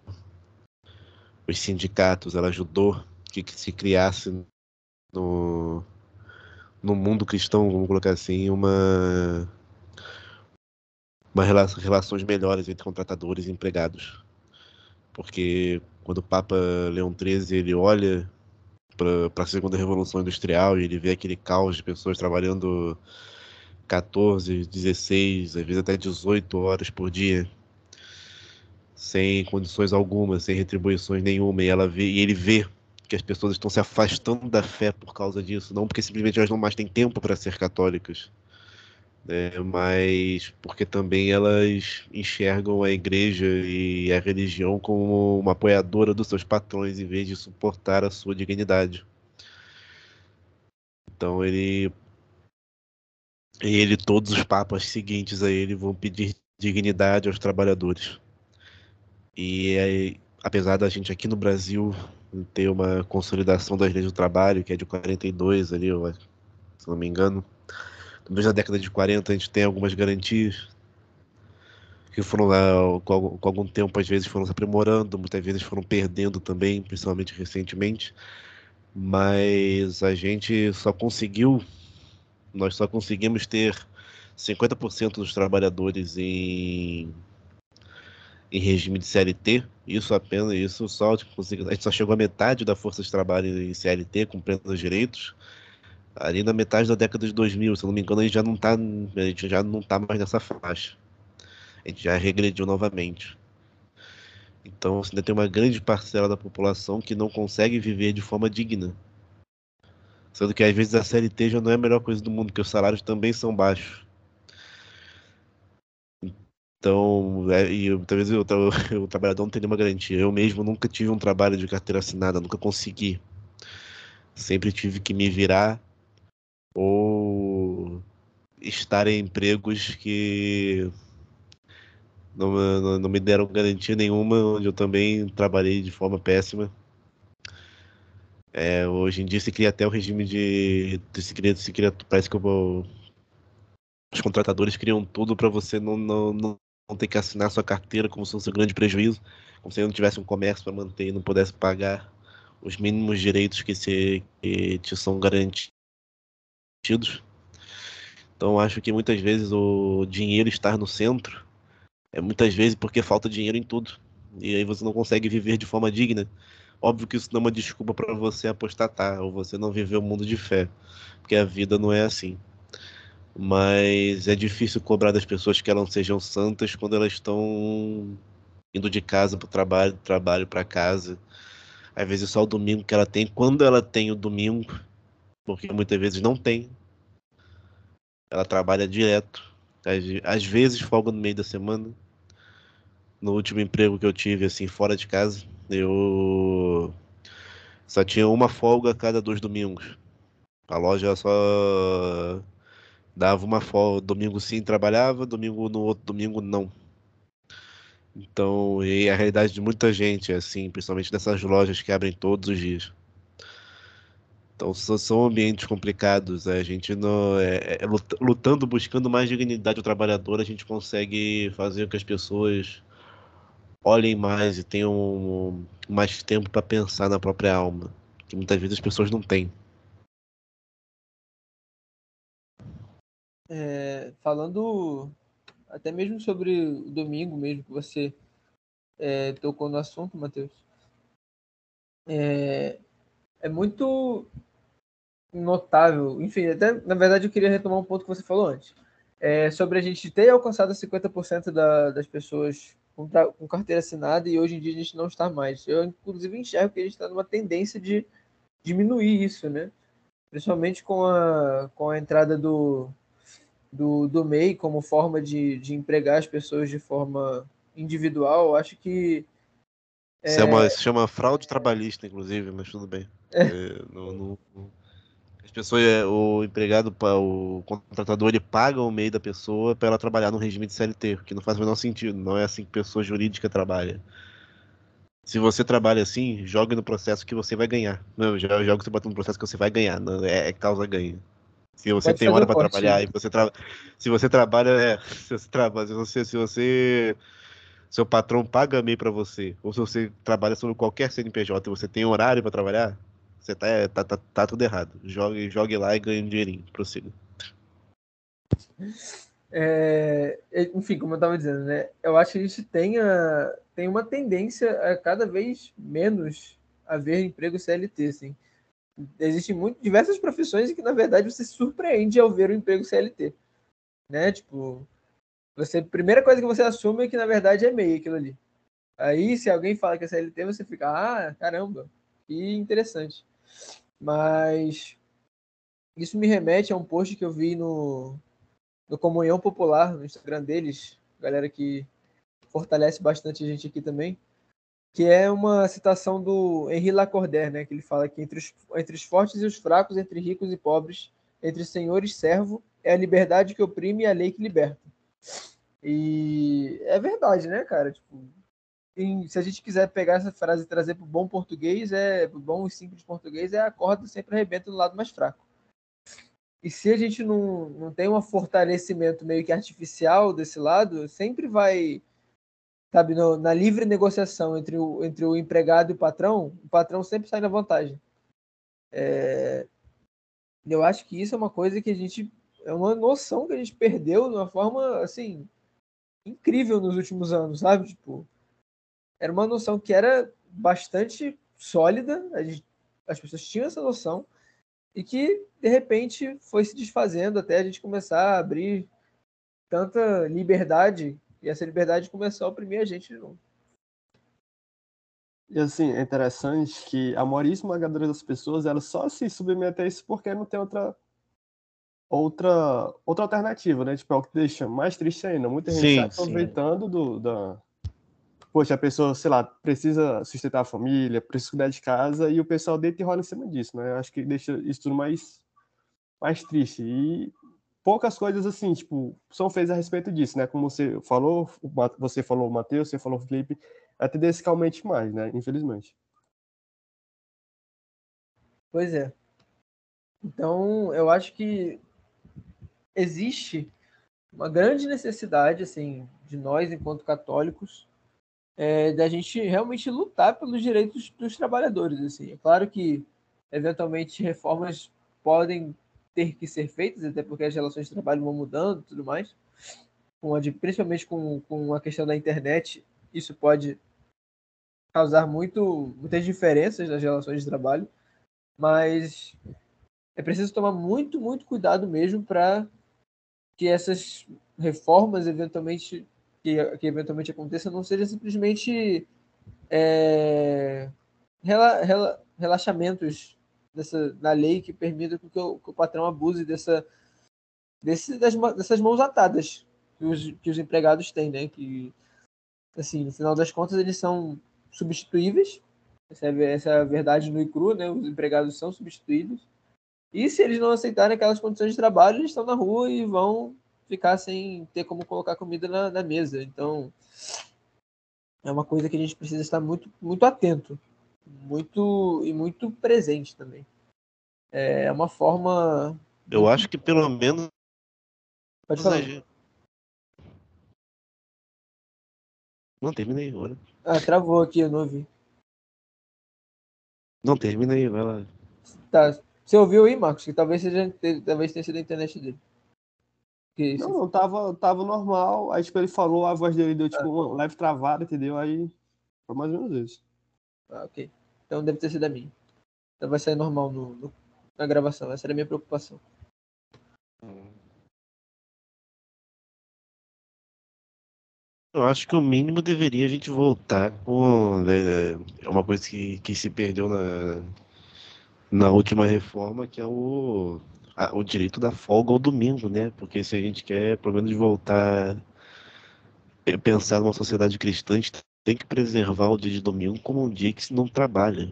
os sindicatos, ela ajudou que, se criasse no, no mundo cristão, vamos colocar assim, uma, uma relação, relações melhores entre contratadores e empregados. Porque quando o Papa Leão XIII ele olha para a segunda revolução industrial e ele vê aquele caos de pessoas trabalhando 14, 16, às vezes até 18 horas por dia sem condições algumas, sem retribuições nenhuma, e ela vê, e ele vê que as pessoas estão se afastando da fé por causa disso, não porque simplesmente elas não mais têm tempo para ser católicas, né, mas porque também elas enxergam a igreja e a religião como uma apoiadora dos seus patrões em vez de suportar a sua dignidade. Então ele ele todos os papas seguintes a ele vão pedir dignidade aos trabalhadores. E aí, apesar da gente aqui no Brasil ter uma consolidação das leis do trabalho, que é de 42 ali, se não me engano, desde a década de 40 a gente tem algumas garantias que foram lá com, algum tempo às vezes foram se aprimorando, muitas vezes foram perdendo também, principalmente recentemente. Mas a gente só conseguiu, nós só conseguimos ter 50% dos trabalhadores em em regime de CLT, isso apenas, isso só, tipo, a gente só chegou à metade da força de trabalho em CLT, com plenos direitos, ali na metade da década de 2000, se eu não me engano, a gente já não está a gente já não tá mais nessa faixa. A gente já regrediu novamente. Então, ainda tem uma grande parcela da população que não consegue viver de forma digna. Sendo que às vezes a CLT já não é a melhor coisa do mundo, porque os salários também são baixos. Então, é, e talvez o, o trabalhador não tenha nenhuma garantia. Eu mesmo nunca tive um trabalho de carteira assinada, nunca consegui. Sempre tive que me virar ou estar em empregos que não, não, não me deram garantia nenhuma, onde eu também trabalhei de forma péssima. É, hoje em dia se cria até o regime de. Se cria, se cria, parece que eu, os contratadores criam tudo para você não, não, não, não ter que assinar sua carteira como se fosse um grande prejuízo, como se não tivesse um comércio para manter e não pudesse pagar os mínimos direitos que, se, que te são garantidos. Então acho que muitas vezes o dinheiro estar no centro é muitas vezes porque falta dinheiro em tudo. E aí você não consegue viver de forma digna. Óbvio que isso não é uma desculpa para você apostatar ou você não viver o um mundo de fé, porque a vida não é assim mas é difícil cobrar das pessoas que elas sejam santas quando elas estão indo de casa para o trabalho, do trabalho para casa. Às vezes só o domingo que ela tem, quando ela tem o domingo, porque muitas vezes não tem. Ela trabalha direto. Às, às vezes folga no meio da semana. No último emprego que eu tive, assim, fora de casa, eu só tinha uma folga a cada dois domingos. A loja só dava uma folga. Domingo sim trabalhava, domingo no outro domingo não. Então, e a realidade de muita gente, assim, principalmente dessas lojas que abrem todos os dias. Então, são ambientes complicados. A gente não é, é, lutando, buscando mais dignidade ao trabalhador, a gente consegue fazer com que as pessoas olhem mais e tenham mais tempo para pensar na própria alma, que muitas vezes as pessoas não têm. É, falando até mesmo sobre o domingo mesmo que você é, tocou no assunto, Matheus. É, é muito notável, enfim, até na verdade eu queria retomar um ponto que você falou antes, é, sobre a gente ter alcançado 50% da, das pessoas com, com, carteira assinada e hoje em dia a gente não está mais. Eu, inclusive, enxergo que a gente está numa tendência de diminuir isso, né? Principalmente com a, com a entrada do, do, do MEI como forma de, de empregar as pessoas de forma individual, acho que. É... Isso, é uma, se chama fraude trabalhista, inclusive, mas tudo bem. É. É, no, no, as pessoas, é, o empregado, o contratador, ele paga o MEI da pessoa para ela trabalhar no regime de CLT, que não faz o menor sentido. Não é assim que pessoa jurídica trabalha. Se você trabalha assim, jogue no processo que você vai ganhar. Não, joga você bota no processo que você vai ganhar. Não, é, é causa ganha. Se você Pode tem hora para trabalhar e você tra... se você trabalha, é, se você trabalha, se você, se você seu patrão paga MEI para você, ou se você trabalha sobre qualquer CNPJ e você tem horário para trabalhar, você tá, é, tá, tá, tá, tudo errado. Jogue, jogue lá e ganhe um dinheirinho. Prossiga. É, enfim, como eu estava dizendo, né? Eu acho que a gente tem, a, tem uma tendência a cada vez menos haver emprego CLT, assim existem muito, diversas profissões em que, na verdade, você se surpreende ao ver o emprego CLT. Né? Tipo, você, a primeira coisa que você assume é que, na verdade, é MEI aquilo ali. Aí, se alguém fala que é CLT, você fica, ah, caramba, que interessante. Mas isso me remete a um post que eu vi no, no Comunhão Popular, no Instagram deles, galera que fortalece bastante a gente aqui também que é uma citação do Henri Lacordaire, né, que ele fala que entre os, entre os fortes e os fracos, entre ricos e pobres, entre senhor e servo, é a liberdade que oprime e a lei que liberta. E é verdade, né, cara? Tipo, em, se a gente quiser pegar essa frase e trazer para o bom português, é pro bom e simples português, é a corda sempre arrebenta do lado mais fraco. E se a gente não, não tem um fortalecimento meio que artificial desse lado, sempre vai sabe, no, na livre negociação entre o, entre o empregado e o patrão, o patrão sempre sai na vantagem. É, eu acho que isso é uma coisa que a gente é uma noção que a gente perdeu de uma forma assim incrível nos últimos anos, sabe? Tipo, era uma noção que era bastante sólida, gente, as pessoas tinham essa noção e que de repente foi se desfazendo até a gente começar a abrir tanta liberdade e essa liberdade começou a oprimir a gente de novo. E assim, é interessante que a esmagadora das pessoas, elas só se submetem a isso porque não tem outra outra outra alternativa, né? Tipo, é o que deixa mais triste ainda. Muita gente sim, está aproveitando sim. do da Poxa, a pessoa, sei lá, precisa sustentar a família, precisa cuidar de casa e o pessoal deita e rola em cima disso, né? Eu acho que deixa isso tudo mais mais triste. E poucas coisas assim, tipo, são feitas a respeito disso, né? Como você falou, você falou, Matheus, você falou, Felipe, é tendencialmente mais, né? Infelizmente. Pois é. Então, eu acho que existe uma grande necessidade, assim, de nós, enquanto católicos, é, da gente realmente lutar pelos direitos dos trabalhadores, assim. É claro que, eventualmente, reformas podem ter que ser feitas, até porque as relações de trabalho vão mudando e tudo mais. Com a de, principalmente com, com a questão da internet, isso pode causar muito, muitas diferenças nas relações de trabalho, mas é preciso tomar muito, muito cuidado mesmo para que essas reformas eventualmente que, que eventualmente aconteçam não seja simplesmente é, rela, rela, relaxamentos dessa, da lei que permita que o, que o patrão abuse dessa, desse, das, dessas mãos atadas que os, que os empregados têm, né? Que, assim, no final das contas, eles são substituíveis. Essa é, essa é a verdade no e cru, né? Os empregados são substituídos. E se eles não aceitarem aquelas condições de trabalho, eles estão na rua e vão ficar sem ter como colocar comida na, na mesa. Então, é uma coisa que a gente precisa estar muito, muito atento, muito e muito presente também. É uma forma. Eu acho que pelo menos. Pode falar. Não, terminei agora. Ah, travou aqui, eu não ouvi. Não, terminei, vai lá. Tá. Você ouviu aí, Marcos? Que talvez seja, talvez tenha sido a internet dele. Que Não, não, tava, tava normal. Aí, tipo, ele falou, a voz dele deu, tipo, uma leve travada, entendeu? Aí, foi mais ou menos isso. Ah, ok. Então deve ter sido a minha. Então vai sair normal no, no- na gravação. Essa era a minha preocupação. Eu acho que o mínimo deveria a gente voltar com. né, É uma coisa que, que se perdeu na, na última reforma, que é o, a- o direito da folga ao domingo, né? Porque se a gente quer, pelo menos, voltar a pensar numa sociedade cristã, a gente tem que preservar o dia de domingo como um dia que se não trabalha.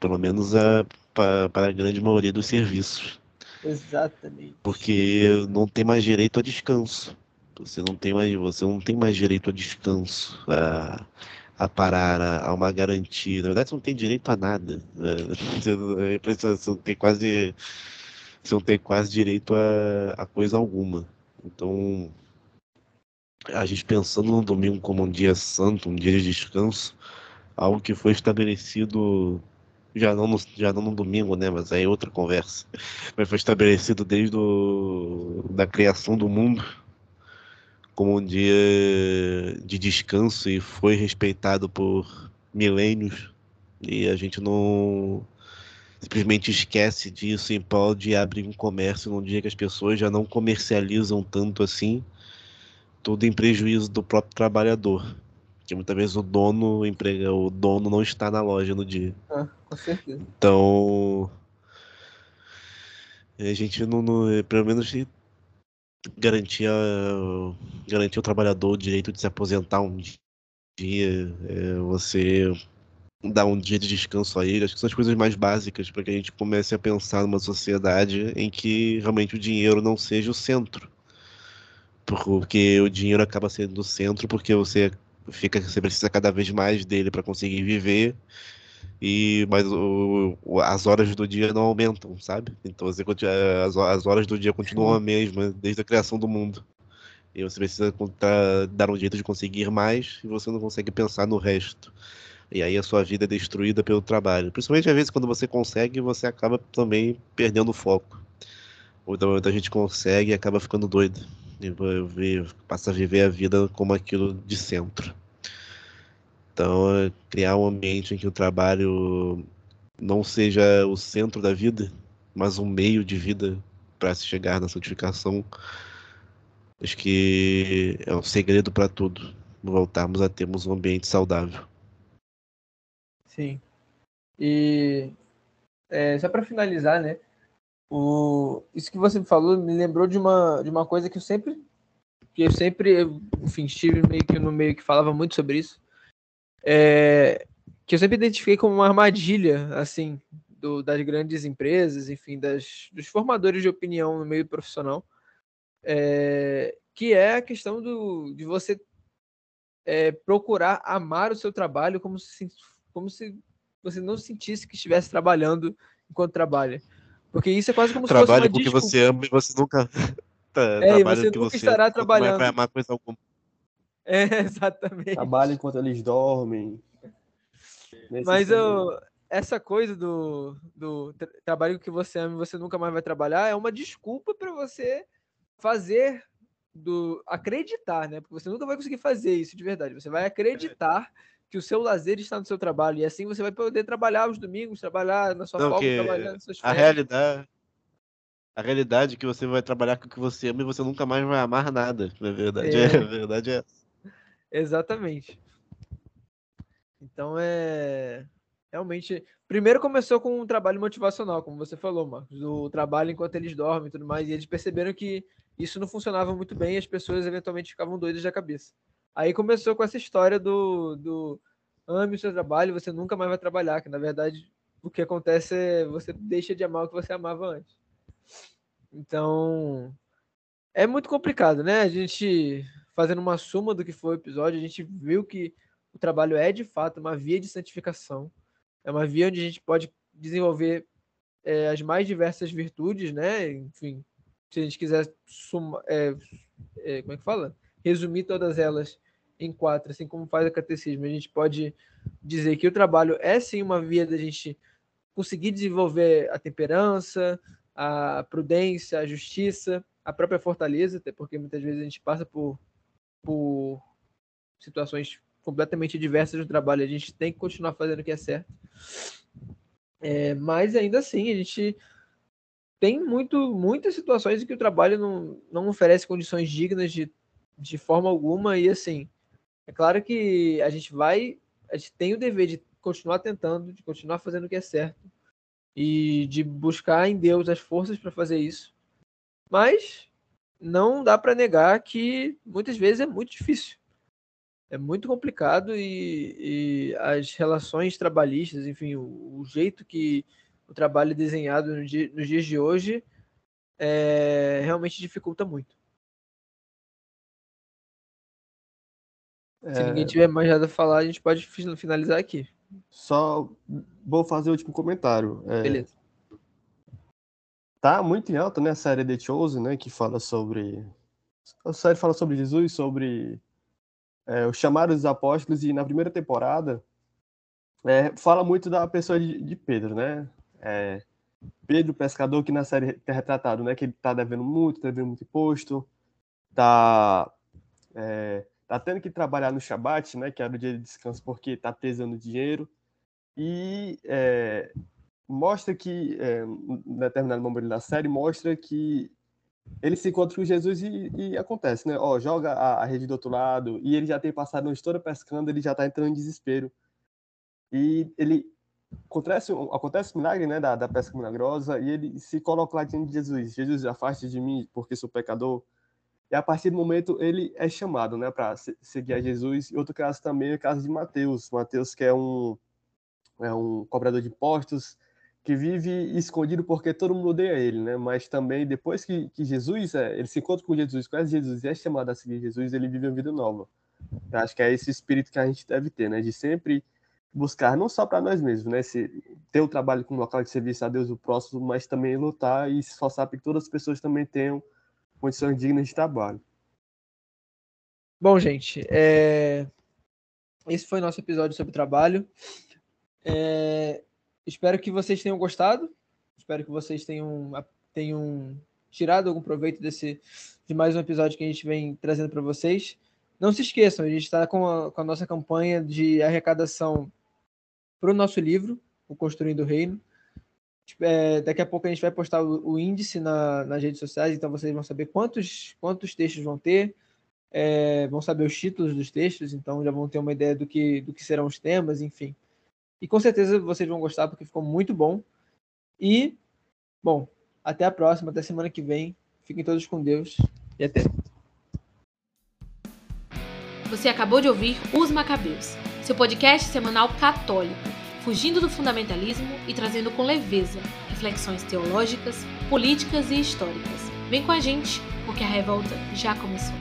Pelo menos a, pa- para a grande maioria dos serviços. Exatamente. Porque não tem mais direito a descanso. Você não tem mais, você não tem mais direito a descanso, a, a parar, a, a uma garantia. Na verdade, você não tem direito a nada. né? Você, não- é você não tem quase, você não tem quase direito a, a coisa alguma. Então, a gente pensando no domingo como um dia santo, um dia de descanso, algo que foi estabelecido já não no, já não no domingo, né? Mas aí é outra conversa. Mas foi estabelecido desde o, da criação do mundo como um dia de descanso e foi respeitado por milênios. E a gente não simplesmente esquece disso em prol de abrir um comércio num dia que as pessoas já não comercializam tanto assim, tudo em prejuízo do próprio trabalhador. Porque muitas vezes o dono, emprega, o dono não está na loja no dia. Ah, com certeza. Então, a gente não, não- pelo menos garantir, a- garantir ao trabalhador o direito de se aposentar um dia, é, você dar um dia de descanso a ele, acho que são as coisas mais básicas para que a gente comece a pensar numa sociedade em que realmente o dinheiro não seja o centro. Porque o dinheiro acaba sendo o centro porque você fica, você precisa cada vez mais dele para conseguir viver e mas o, as horas do dia não aumentam, sabe? Então você continua, as, as horas do dia continuam a mesma desde a criação do mundo. E você precisa dar um jeito de conseguir mais e você não consegue pensar no resto. E aí a sua vida é destruída pelo trabalho. Principalmente às vezes quando você consegue, você acaba também perdendo o foco. Ou então muita gente consegue e acaba ficando doido. E passa a viver a vida como aquilo de centro. Então, é criar um ambiente em que o trabalho não seja o centro da vida, mas um meio de vida para se chegar na santificação, acho que é o segredo para tudo. Voltarmos a termos um ambiente saudável. Sim. E é, só para finalizar, né? O, isso que você falou me lembrou de uma, de uma coisa que eu sempre, que eu sempre, enfim, estive meio que no meio que falava muito sobre isso, é, que eu sempre identifiquei como uma armadilha, assim, do, das grandes empresas, enfim, das, dos formadores de opinião no meio profissional, é, que é a questão do, de você é, procurar amar o seu trabalho como se, como se você não sentisse que estivesse trabalhando enquanto trabalha. Porque isso é quase como se Trabalhe fosse com o uma que desculpa. você ama e você nunca. tá, É, e você nunca você estará trabalhando. Vai amar coisa alguma. É, exatamente. Trabalha enquanto eles dormem. Nesse Mas eu, essa coisa do, do tra- trabalho que você ama e você nunca mais vai trabalhar é uma desculpa para você fazer do acreditar, né? Porque você nunca vai conseguir fazer isso de verdade. Você vai acreditar que o seu lazer está no seu trabalho e assim você vai poder trabalhar os domingos, trabalhar na sua Não, folga, trabalhar nas suas A férias. realidade. A realidade é que você vai trabalhar com o que você ama e você nunca mais vai amar nada. Na verdade, É. é, a verdade é essa. Exatamente. Então é realmente primeiro começou com um trabalho motivacional, como você falou, Marcos, o trabalho enquanto eles dormem e tudo mais, e eles perceberam que isso não funcionava muito bem e as pessoas eventualmente ficavam doidas da cabeça. Aí começou com essa história do, do ame o seu trabalho, você nunca mais vai trabalhar, que na verdade o que acontece é você deixa de amar o que você amava antes. Então, é muito complicado, né? A gente fazendo uma suma do que foi o episódio, a gente viu que o trabalho é de fato uma via de santificação, é uma via onde a gente pode desenvolver é, as mais diversas virtudes, né? Enfim, se a gente quiser suma, é, é, como é que fala? Resumir todas elas em quatro, assim como faz o catecismo, a gente pode dizer que o trabalho é sim uma via da gente conseguir desenvolver a temperança, a prudência, a justiça, a própria fortaleza, até porque muitas vezes a gente passa por, por situações completamente diversas no trabalho, a gente tem que continuar fazendo o que é certo. É, mas ainda assim, a gente tem muito, muitas situações em que o trabalho não, não oferece condições dignas de, de forma alguma, e assim, é claro que a gente vai, a gente tem o dever de continuar tentando, de continuar fazendo o que é certo e de buscar em Deus as forças para fazer isso. Mas não dá para negar que muitas vezes é muito difícil. É muito complicado e, e as relações trabalhistas, enfim, o, o, jeito que o trabalho é desenhado no dia, nos dias de hoje é, realmente dificulta muito. É... Se ninguém tiver mais nada a falar, a gente pode finalizar aqui. Só vou fazer o último comentário. É, Beleza. Tá muito em alta, né, a série The Chosen, né, que fala sobre... A série fala sobre Jesus, sobre é, os chamados dos apóstolos, e na primeira temporada é, fala muito da pessoa de, de Pedro, né? É, Pedro, pescador, que na série é retratado, né, que ele tá devendo muito, tá devendo muito imposto, tá... É, tá tendo que trabalhar no Shabat, né, que era o dia de descanso, porque tá pesando dinheiro, e é, mostra que, é, determinado momento da série, mostra que ele se encontra com Jesus e, e acontece, né, ó, joga a, a, rede do outro lado, e ele já tem passado a noite toda pescando, ele já tá entrando em desespero, e ele acontece, acontece o milagre, né, da, da pesca milagrosa, e ele se coloca lá diante de Jesus, Jesus, afaste de mim, porque sou pecador, e a partir do momento ele é chamado, né, para seguir a Jesus. E outro caso também é o caso de Mateus. Mateus que é um é um cobrador de impostos que vive escondido porque todo mundo odeia ele, né? Mas também depois que, que Jesus é, ele se encontra com Jesus, conhece Jesus e é chamado a seguir Jesus, ele vive uma vida nova. Eu acho que é esse espírito que a gente deve ter, né? De sempre buscar não só para nós mesmos, né? Se, ter o trabalho como local de serviço a Deus o próximo, mas também lutar e se esforçar para que todas as pessoas também tenham condições dignas de trabalho. Bom, gente, é... esse foi nosso episódio sobre trabalho. É... Espero que vocês tenham gostado. Espero que vocês tenham, tenham tirado algum proveito desse de mais um episódio que a gente vem trazendo para vocês. Não se esqueçam, a gente está com, com a nossa campanha de arrecadação para o nosso livro, O Construindo o Reino. É, daqui a pouco a gente vai postar o, o índice na, nas redes sociais, então vocês vão saber quantos, quantos textos vão ter, é, vão saber os títulos dos textos, então já vão ter uma ideia do que, do que serão os temas, enfim. E com certeza vocês vão gostar, porque ficou muito bom. E, bom, até a próxima, até semana que vem. Fiquem todos com Deus e até. Você acabou de ouvir Os Macabeus, seu podcast semanal católico fugindo do fundamentalismo e trazendo com leveza reflexões teológicas, políticas e históricas. Vem com a gente, porque a revolta já começou.